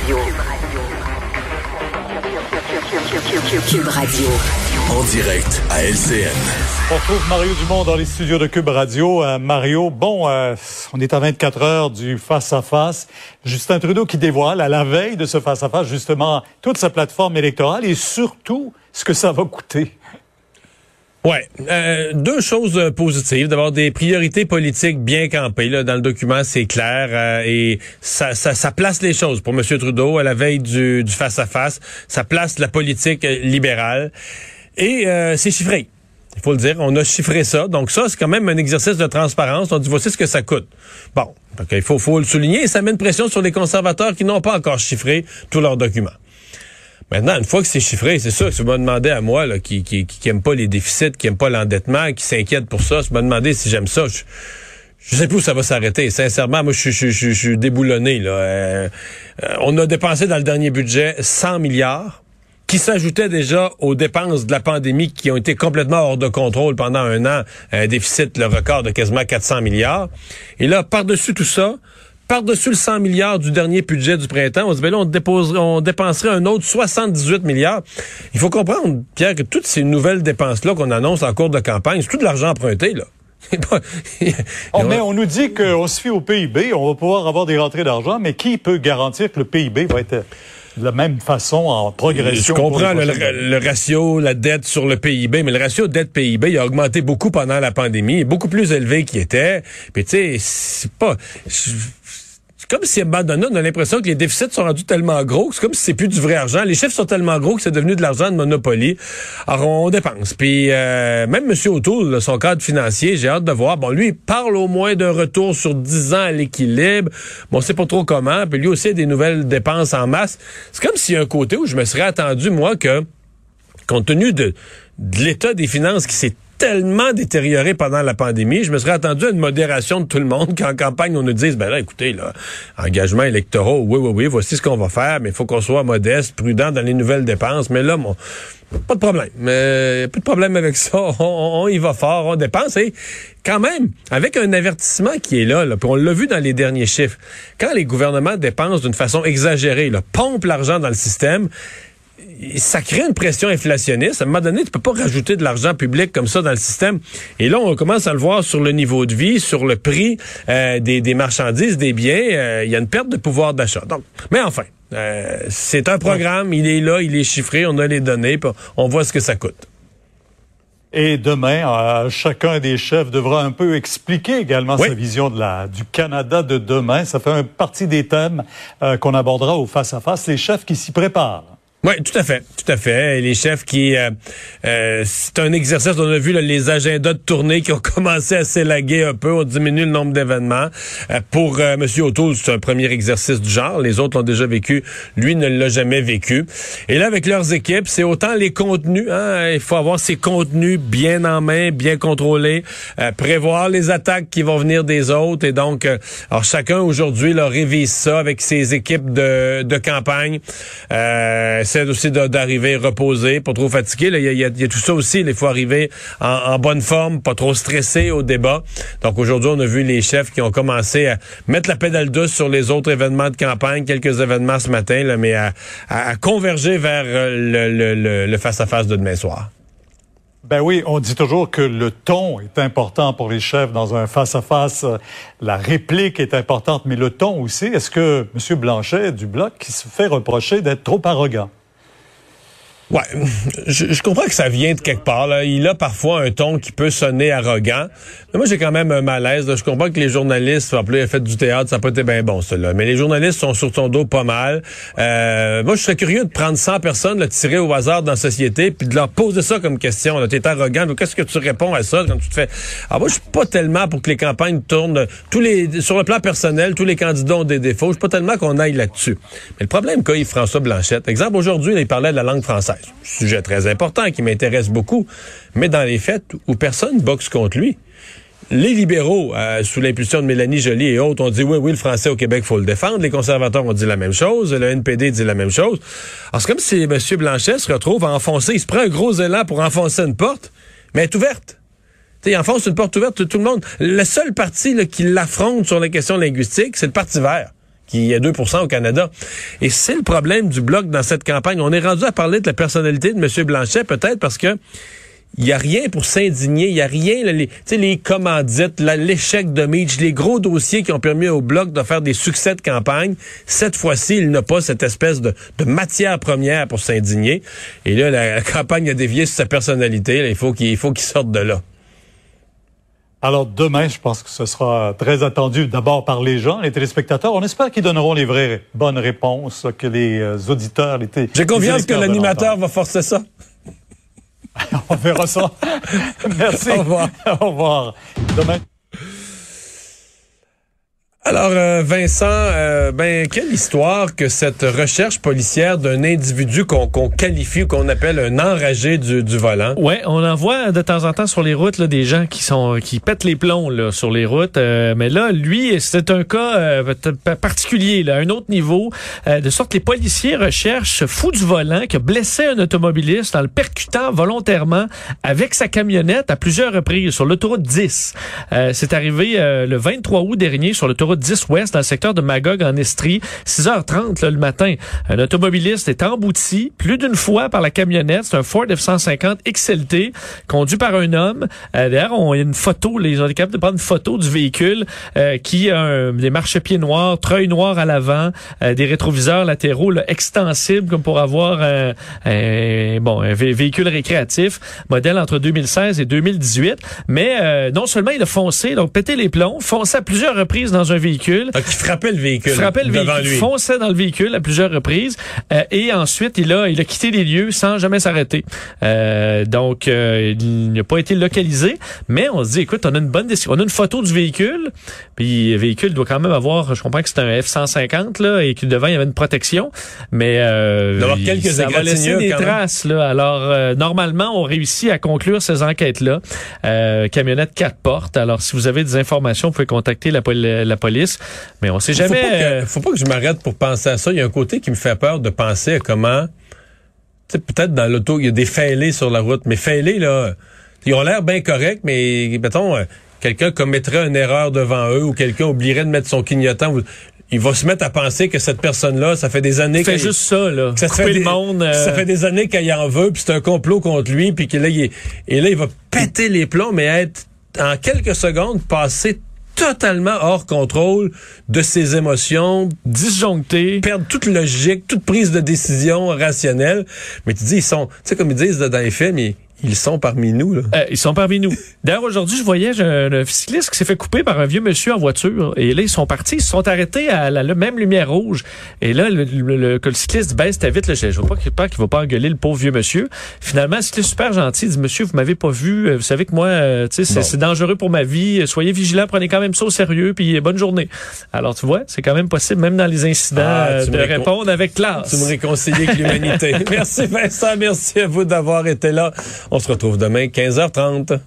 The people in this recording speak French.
Radio. Cube Radio. En direct à LCN. On retrouve Mario Dumont dans les studios de Cube Radio. Euh, Mario, bon, euh, on est à 24 heures du face-à-face. Justin Trudeau qui dévoile à la veille de ce face-à-face justement toute sa plateforme électorale et surtout ce que ça va coûter. Ouais, euh, deux choses euh, positives. D'abord, des priorités politiques bien campées. Là, dans le document, c'est clair euh, et ça, ça, place les choses pour M. Trudeau à la veille du face-à-face. Ça place la politique libérale et c'est chiffré. Il faut le dire, on a chiffré ça. Donc ça, c'est quand même un exercice de transparence. On dit voici ce que ça coûte. Bon, il faut, faut le souligner et ça met une pression sur les conservateurs qui n'ont pas encore chiffré tous leurs documents. Maintenant, une fois que c'est chiffré, c'est sûr si vous me demandez à moi, là, qui, qui, qui, aime pas les déficits, qui aime pas l'endettement, qui s'inquiète pour ça, si vous me demandez si j'aime ça, je, je sais plus où ça va s'arrêter. Sincèrement, moi, je, je, je, je suis déboulonné. Là. Euh, on a dépensé dans le dernier budget 100 milliards qui s'ajoutait déjà aux dépenses de la pandémie qui ont été complètement hors de contrôle pendant un an, un déficit, le record de quasiment 400 milliards. Et là, par-dessus tout ça, par-dessus le 100 milliards du dernier budget du printemps, on se dit, ben là, on, on dépenserait un autre 78 milliards. Il faut comprendre, Pierre, que toutes ces nouvelles dépenses-là qu'on annonce en cours de campagne, c'est tout de l'argent emprunté, là. oh, mais on nous dit qu'on se fie au PIB, on va pouvoir avoir des rentrées d'argent, mais qui peut garantir que le PIB va être de la même façon en progression. Je comprends le, ratio, la dette sur le PIB, mais le ratio dette-PIB a augmenté beaucoup pendant la pandémie, beaucoup plus élevé qu'il était. Puis tu sais, c'est pas comme si un on a l'impression que les déficits sont rendus tellement gros, c'est comme si c'est plus du vrai argent. Les chiffres sont tellement gros que c'est devenu de l'argent de Monopoly. Alors, on dépense. Puis, euh, même M. O'Toole, son cadre financier, j'ai hâte de voir. Bon, lui, il parle au moins d'un retour sur 10 ans à l'équilibre. Bon, on sait pas trop comment. Puis lui aussi, a des nouvelles dépenses en masse. C'est comme s'il y a un côté où je me serais attendu, moi, que, compte tenu de l'état des finances qui s'est tellement détérioré pendant la pandémie. Je me serais attendu à une modération de tout le monde qu'en campagne, on nous dise, ben là, écoutez, là, engagement électoraux, oui, oui, oui, voici ce qu'on va faire, mais il faut qu'on soit modeste, prudent dans les nouvelles dépenses. Mais là, mon, pas de problème. Mais pas de problème avec ça. On, y va fort, on dépense. Et quand même, avec un avertissement qui est là, là puis on l'a vu dans les derniers chiffres, quand les gouvernements dépensent d'une façon exagérée, là, pompent l'argent dans le système, ça crée une pression inflationniste. À un moment donné, tu peux pas rajouter de l'argent public comme ça dans le système. Et là, on commence à le voir sur le niveau de vie, sur le prix euh, des, marchandises, des biens. Euh, il y a une perte de pouvoir d'achat. Donc, mais enfin, euh, c'est un programme. Il est là, il est chiffré. On a les données. On voit ce que ça coûte. Et demain, chacun des chefs devra un peu expliquer également sa vision de la, du Canada de demain. Ça fait un partie des thèmes qu'on abordera au face-à-face. -face. Les chefs qui s'y préparent. Oui, tout à fait, tout à fait. les chefs qui, euh, euh, c'est un exercice. On a vu les agendas de tournée qui ont commencé à s'élaguer un peu. On diminue le nombre d'événements. Euh, pour M. O'Toole, c'est un premier exercice du genre. Les autres l'ont déjà vécu. Lui ne l'a jamais vécu. Et là, avec leurs équipes, c'est autant les contenus. Hein, il faut avoir ces contenus bien en main, bien contrôlés, prévoir les attaques qui vont venir des autres. Et donc, alors chacun aujourd'hui leur révise ça avec ses équipes de, de campagne essaie aussi d'arriver reposé, pas trop fatigué. Il y, a, tout ça aussi. Il faut arriver en, bonne forme, pas trop stressé au débat. Donc aujourd'hui, on a vu les chefs qui ont commencé à mettre la pédale douce sur les autres événements de campagne, quelques événements ce matin, là, mais à, converger vers euh, le face-à-face de demain soir. Ben oui, on dit toujours que le ton est important pour les chefs dans un face-à-face. La réplique est importante, mais le ton aussi. Est-ce que M. Blanchet du Bloc qui se fait reprocher d'être trop arrogant? Ouais, je, comprends que ça vient de quelque part. Là. Il a parfois un ton qui peut sonner arrogant. Mais moi, j'ai quand même un malaise. Je comprends que les journalistes, en plus, fait du théâtre, ça pas été bien bon, cela. Mais les journalistes sont sur son dos pas mal. Euh, moi, je serais curieux de prendre 100 personnes, le tirer au hasard dans la société, puis de leur poser ça comme question. T'es arrogant. Qu'est-ce que tu réponds à ça quand tu te fais... Alors moi, je suis pas tellement pour que les campagnes tournent... Tous les Sur le plan personnel, tous les candidats ont des défauts. Je suis pas tellement qu'on aille là-dessus. Mais le problème qu'a François Blanchette, exemple, aujourd'hui, il parlait de la langue française. Sujet très important qui m'intéresse beaucoup. Mais dans les faits, où personne boxe contre lui. Les libéraux, euh, sous l'impulsion de Mélanie Joly et autres, ont dit oui, oui, le français au Québec, faut le défendre. Les conservateurs ont dit la même chose. Le NPD dit la même chose. Alors, c'est comme si M. Blanchet se retrouve à enfoncer. Il se prend un gros élan pour enfoncer une porte, mais elle est ouverte. il enfonce une porte ouverte, tout, tout le monde. Le seul parti qui l'affronte sur les questions linguistiques, c'est le Parti vert qui est 2% au Canada. Et c'est le problème du bloc dans cette campagne. On est rendu à parler de la personnalité de M. Blanchet, peut-être parce que il n'y a rien pour s'indigner, il n'y a rien, les, les commandites, l'échec de Mitch, les gros dossiers qui ont permis au Bloc de faire des succès de campagne. Cette fois-ci, il n'a pas cette espèce de, matière première pour s'indigner. Et là, la, campagne a dévié sur sa personnalité. il faut qu'il sorte de là. Alors demain, je pense que ce sera très attendu d'abord par les gens, les téléspectateurs. On espère qu'ils donneront les vraies bonnes réponses, que les euh, auditeurs, les J'ai confiance que l'animateur va forcer ça. On verra ça. Merci. Au revoir. Au revoir. Demain. Alors, euh, Vincent, euh, ben quelle histoire que cette recherche policière d'un individu qu'on qualifie ou qu'on appelle un enragé du, du volant. Ouais, on en voit de temps en temps sur les routes là, des gens qui sont qui pètent les plombs sur les routes. Euh, mais là, lui, c'est un cas particulier, là, à un autre niveau. de sorte que les policiers recherchent ce fou du volant qui a blessé un automobiliste en le percutant volontairement avec sa camionnette à plusieurs reprises sur l'autoroute 10. c'est arrivé le 23 août dernier sur l'autoroute 10 Ouest dans le secteur de Magog en Estrie, 6h30 le matin. Un automobiliste est embouti plus d'une fois par la camionnette. C'est un Ford F-150 XLT conduit par un homme. Euh, D'ailleurs, on a une photo, les ont été capables de prendre une photo du véhicule euh, qui a un, des marchepieds noirs, treuil noir à l'avant, euh, des rétroviseurs latéraux extensibles comme pour avoir un, bon véhicule récréatif, modèle entre 2016 et 2018. Mais euh, non seulement il a foncé, donc pété les plombs, foncé à plusieurs reprises dans un véhicule. Donc, il frappait le véhicule. Frappait le véhicule, lui. fonçait dans le véhicule à plusieurs reprises. Euh, et ensuite, il a, il a quitté les lieux sans jamais s'arrêter. Euh, donc, euh, il n'a pas été localisé. Mais on se dit, écoute, on a une bonne décision. On a une photo du véhicule. Puis le véhicule doit quand même avoir, je comprends que c'est un F-150, là, et que devant, il y avait une protection. Mais euh, il, quelques ça va laisser des traces. Là. Alors, euh, normalement, on réussit à conclure ces enquêtes-là. camionnette quatre portes. Alors, si vous avez des informations, vous pouvez contacter la, la police. Mais on sait jamais. Faut pas, que, faut pas que je m'arrête pour penser à ça. Il y a un côté qui me fait peur de penser à comment. Tu sais, peut-être dans l'auto, il y a des fêlés sur la route. Mais fêlés, là, ils ont l'air bien corrects, mais mettons, euh, quelqu'un commettrait une erreur devant eux ou quelqu'un oublierait de mettre son clignotant. Il va se mettre à penser que cette personne-là, ça fait des années qu'elle fait juste ça là, ça fait le monde. Ça fait des années qu'elle en veut, puis c'est un complot contre lui, puis qu'il est, et là il va péter les plombs, mais être en quelques secondes passé totalement hors contrôle de ses émotions, disjoncté, perdre toute logique, toute prise de décision rationnelle. Mais tu dis, ils sont, tu sais, comme ils disent dans les films, ils, ils sont parmi nous. Là. Euh, ils sont parmi nous. D'ailleurs, aujourd'hui, je voyais un, cycliste qui s'est fait couper par un vieux monsieur en voiture. Et là, ils sont partis, ils se sont arrêtés à la, même lumière rouge. Et là, le, le, cycliste dit, baisse ta vite. Là, je ne vois pas qu'il va pas engueuler le pauvre vieux monsieur. Finalement, le cycliste super gentil dit, monsieur, vous m'avez pas vu. Euh, vous savez que moi, euh, c'est dangereux pour ma vie. Soyez vigilants, prenez quand même ça au sérieux. Puis bonne journée. Alors, tu vois, c'est quand même possible, même dans les incidents, ah, de répondre avec classe. Tu me réconcilier avec l'humanité. merci Vincent, merci à vous d'avoir été là. On se retrouve demain, 15h30.